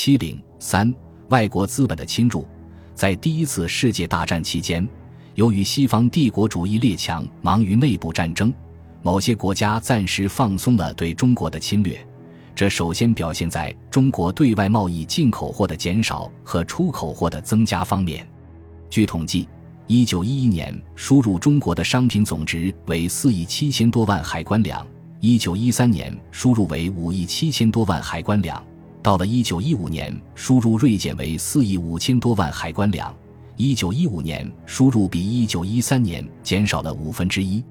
欺凌三、外国资本的侵入。在第一次世界大战期间，由于西方帝国主义列强忙于内部战争，某些国家暂时放松了对中国的侵略。这首先表现在中国对外贸易进口货的减少和出口货的增加方面。据统计，一九一一年输入中国的商品总值为四亿七千多万海关两，一九一三年输入为五亿七千多万海关两，到了一九一五年，输入锐减为四亿五千多万海关两，一九一五年输入比一九一三年减少了五分之一。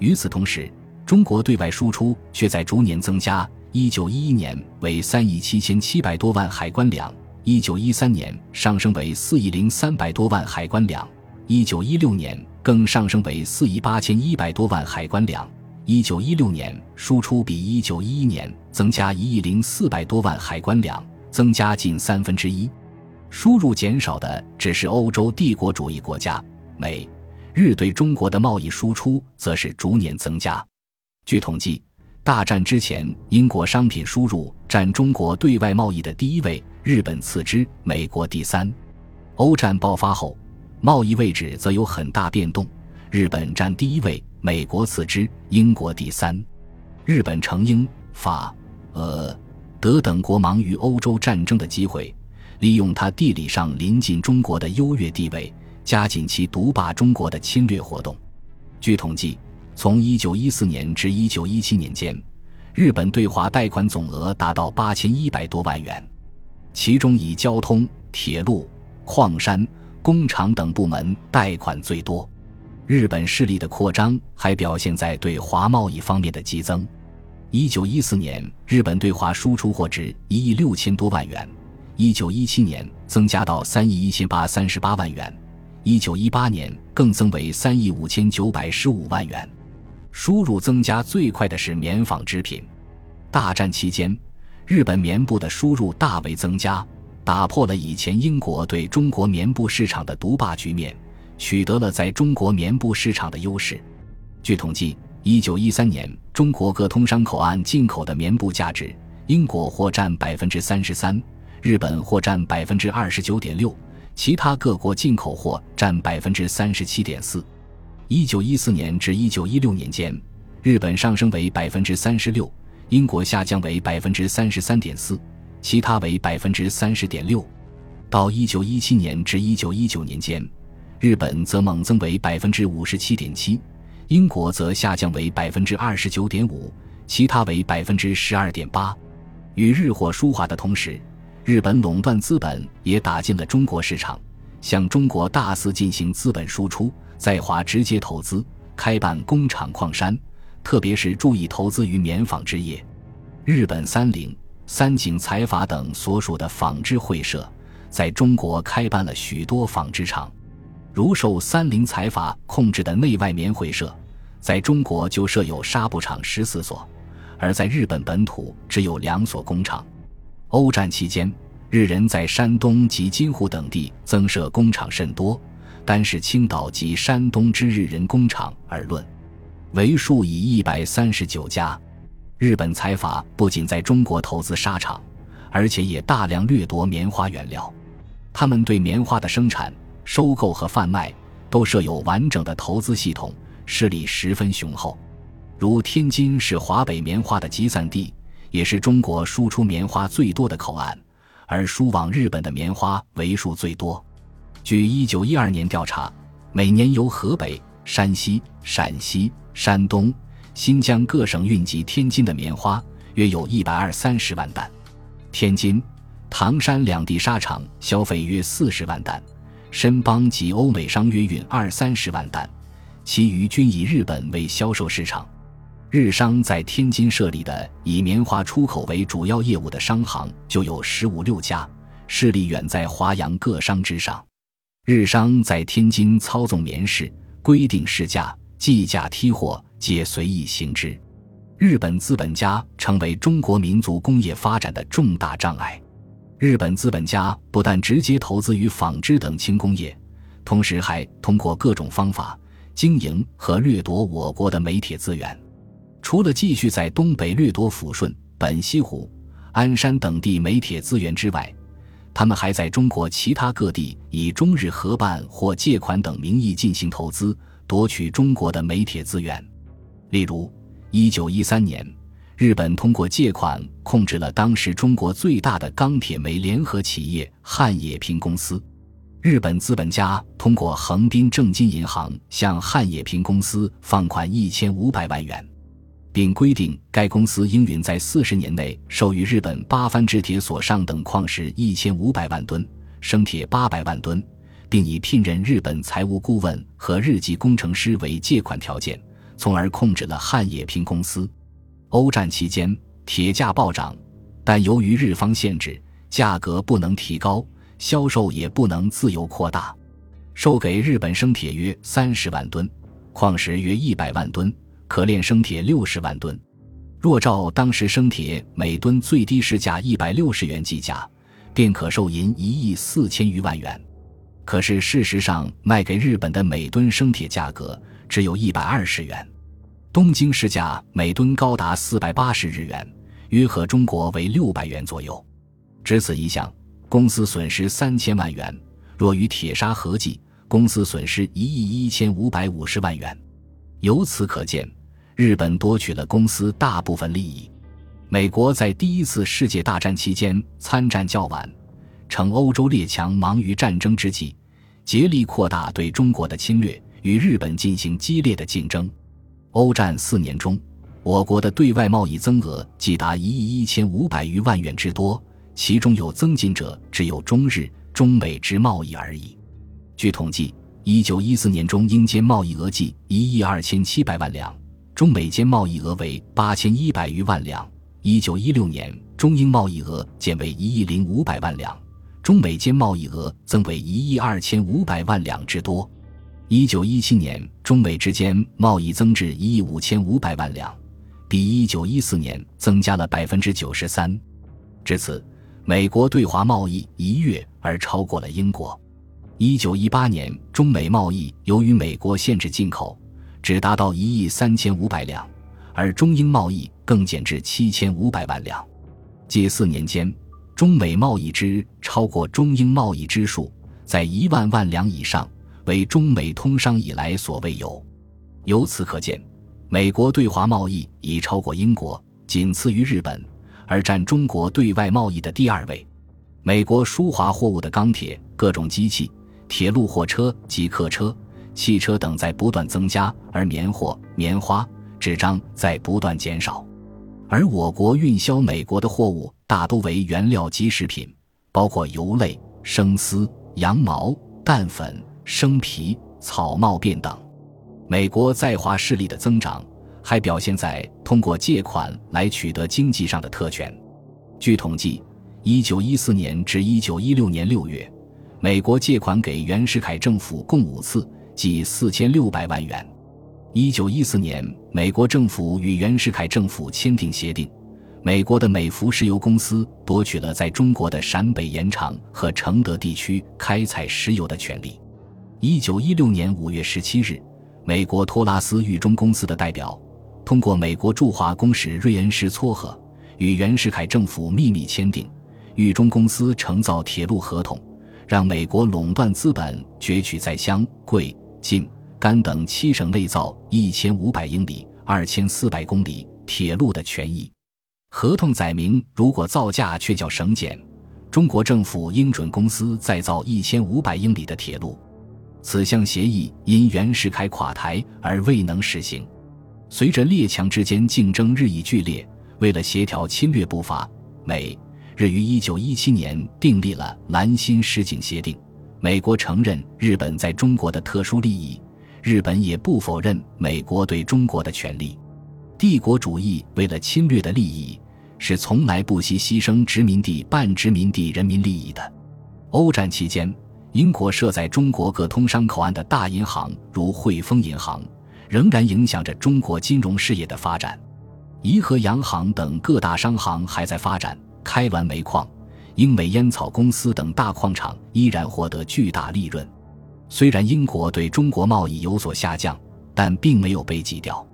与此同时，中国对外输出却在逐年增加。一九一一年为三亿七千七百多万海关两，一九一三年上升为四亿零三百多万海关两，一九一六年更上升为四亿八千一百多万海关两。一九一六年输出比一九一一年增加一亿零四百多万海关两，增加近三分之一。输入减少的只是欧洲帝国主义国家，美、日对中国的贸易输出则是逐年增加。据统计。大战之前，英国商品输入占中国对外贸易的第一位，日本次之，美国第三。欧战爆发后，贸易位置则有很大变动，日本占第一位，美国次之，英国第三。日本乘英、法、俄、德等国忙于欧洲战争的机会，利用它地理上临近中国的优越地位，加紧其独霸中国的侵略活动。据统计。从一九一四年至一九一七年间，日本对华贷款总额达到八千一百多万元，其中以交通、铁路、矿山、工厂等部门贷款最多。日本势力的扩张还表现在对华贸易方面的激增。一九一四年，日本对华输出货值一亿六千多万元，一九一七年增加到三亿一千八三十八万元，一九一八年更增为三亿五千九百十五万元。输入增加最快的是棉纺织品。大战期间，日本棉布的输入大为增加，打破了以前英国对中国棉布市场的独霸局面，取得了在中国棉布市场的优势。据统计，一九一三年中国各通商口岸进口的棉布价值，英国或占百分之三十三，日本或占百分之二十九点六，其他各国进口货占百分之三十七点四。一九一四年至一九一六年间，日本上升为百分之三十六，英国下降为百分之三十三点四，其他为百分之三十点六。到一九一七年至一九一九年间，日本则猛增为百分之五十七点七，英国则下降为百分之二十九点五，其他为百分之十二点八。与日货输华的同时，日本垄断资本也打进了中国市场，向中国大肆进行资本输出。在华直接投资，开办工厂、矿山，特别是注意投资于棉纺织业。日本三菱、三井财阀等所属的纺织会社，在中国开办了许多纺织厂。如受三菱财阀控制的内外棉会社，在中国就设有纱布厂十四所，而在日本本土只有两所工厂。欧战期间，日人在山东及津沪等地增设工厂甚多。单是青岛及山东之日人工厂而论，为数以一百三十九家。日本财阀不仅在中国投资纱厂，而且也大量掠夺棉花原料。他们对棉花的生产、收购和贩卖都设有完整的投资系统，势力十分雄厚。如天津是华北棉花的集散地，也是中国输出棉花最多的口岸，而输往日本的棉花为数最多。据一九一二年调查，每年由河北、山西、陕西、山东、新疆各省运及天津的棉花约有一百二三十万担。天津、唐山两地纱厂消费约四十万担，申邦及欧美商约运二三十万担，其余均以日本为销售市场。日商在天津设立的以棉花出口为主要业务的商行就有十五六家，势力远在华阳各商之上。日商在天津操纵棉市，规定市价、计价、批货皆随意行之。日本资本家成为中国民族工业发展的重大障碍。日本资本家不但直接投资于纺织等轻工业，同时还通过各种方法经营和掠夺我国的煤铁资源。除了继续在东北掠夺抚顺、本溪湖、鞍山等地煤铁资源之外，他们还在中国其他各地以中日合办或借款等名义进行投资，夺取中国的煤铁资源。例如，一九一三年，日本通过借款控制了当时中国最大的钢铁煤联合企业汉冶平公司。日本资本家通过横滨正金银行向汉冶平公司放款一千五百万元。并规定该公司应允在四十年内授予日本八幡制铁所上等矿石一千五百万吨、生铁八百万吨，并以聘任日本财务顾问和日籍工程师为借款条件，从而控制了汉冶平公司。欧战期间，铁价暴涨，但由于日方限制，价格不能提高，销售也不能自由扩大。售给日本生铁约三十万吨，矿石约一百万吨。可炼生铁六十万吨，若照当时生铁每吨最低市价一百六十元计价，便可售银一亿四千余万元。可是事实上，卖给日本的每吨生铁价格只有一百二十元，东京市价每吨高达四百八十日元，约合中国为六百元左右。只此一项，公司损失三千万元；若与铁砂合计，公司损失一亿一千五百五十万元。由此可见。日本夺取了公司大部分利益，美国在第一次世界大战期间参战较晚，趁欧洲列强忙于战争之际，竭力扩大对中国的侵略，与日本进行激烈的竞争。欧战四年中，我国的对外贸易增额即达一亿一千五百余万元之多，其中有增进者只有中日、中美之贸易而已。据统计，一九一四年中英间贸易额计一亿二千七百万两。中美间贸易额为八千一百余万两，一九一六年中英贸易额减为一亿零五百万两，中美间贸易额增为一亿二千五百万两之多。一九一七年中美之间贸易增至一亿五千五百万两，比一九一四年增加了百分之九十三。至此，美国对华贸易一跃而超过了英国。一九一八年中美贸易由于美国限制进口。只达到一亿三千五百两，而中英贸易更减至七千五百万两。近四年间，中美贸易之超过中英贸易之数在一万万两以上，为中美通商以来所未有。由此可见，美国对华贸易已超过英国，仅次于日本，而占中国对外贸易的第二位。美国输华货物的钢铁、各种机器、铁路货车及客车。汽车等在不断增加，而棉货、棉花、纸张在不断减少，而我国运销美国的货物大多为原料及食品，包括油类、生丝、羊毛、蛋粉、生皮、草帽辫等。美国在华势力的增长，还表现在通过借款来取得经济上的特权。据统计，一九一四年至一九一六年六月，美国借款给袁世凯政府共五次。计四千六百万元。一九一四年，美国政府与袁世凯政府签订协定，美国的美孚石油公司夺取了在中国的陕北盐场和承德地区开采石油的权利。一九一六年五月十七日，美国托拉斯狱中公司的代表通过美国驻华公使瑞恩施撮合，与袁世凯政府秘密签订狱中公司承造铁路合同，让美国垄断资本攫取在湘桂。晋、甘等七省内造一千五百英里（二千四百公里）铁路的权益。合同载明，如果造价却较省减，中国政府应准公司再造一千五百英里的铁路。此项协议因袁世凯垮台而未能实行。随着列强之间竞争日益剧烈，为了协调侵略步伐，美日于一九一七年订立了《兰心实景协定》。美国承认日本在中国的特殊利益，日本也不否认美国对中国的权利。帝国主义为了侵略的利益，是从来不惜牺牲殖民地半殖民地人民利益的。欧战期间，英国设在中国各通商口岸的大银行，如汇丰银行，仍然影响着中国金融事业的发展。怡和洋行等各大商行还在发展，开滦煤矿。英美烟草公司等大矿场依然获得巨大利润，虽然英国对中国贸易有所下降，但并没有被挤掉。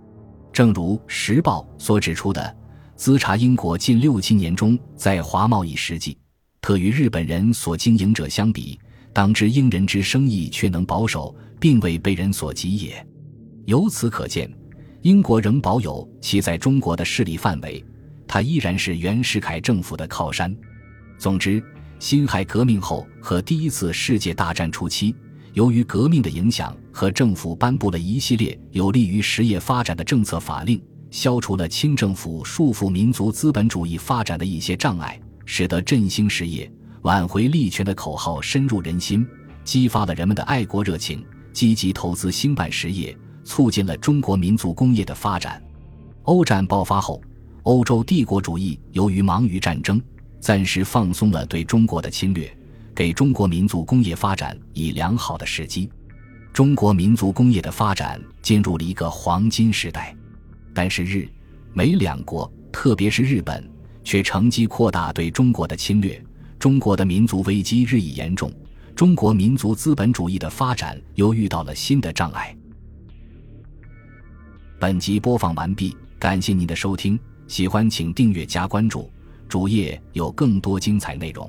正如《时报》所指出的，资查英国近六七年中在华贸易实际，特与日本人所经营者相比，当知英人之生意却能保守，并未被人所及也。由此可见，英国仍保有其在中国的势力范围，它依然是袁世凯政府的靠山。总之，辛亥革命后和第一次世界大战初期，由于革命的影响和政府颁布了一系列有利于实业发展的政策法令，消除了清政府束缚民族资本主义发展的一些障碍。使得振兴实业、挽回利权的口号深入人心，激发了人们的爱国热情，积极投资兴办实业，促进了中国民族工业的发展。欧战爆发后，欧洲帝国主义由于忙于战争，暂时放松了对中国的侵略，给中国民族工业发展以良好的时机。中国民族工业的发展进入了一个黄金时代。但是日、美两国，特别是日本。却乘机扩大对中国的侵略，中国的民族危机日益严重，中国民族资本主义的发展又遇到了新的障碍。本集播放完毕，感谢您的收听，喜欢请订阅加关注，主页有更多精彩内容。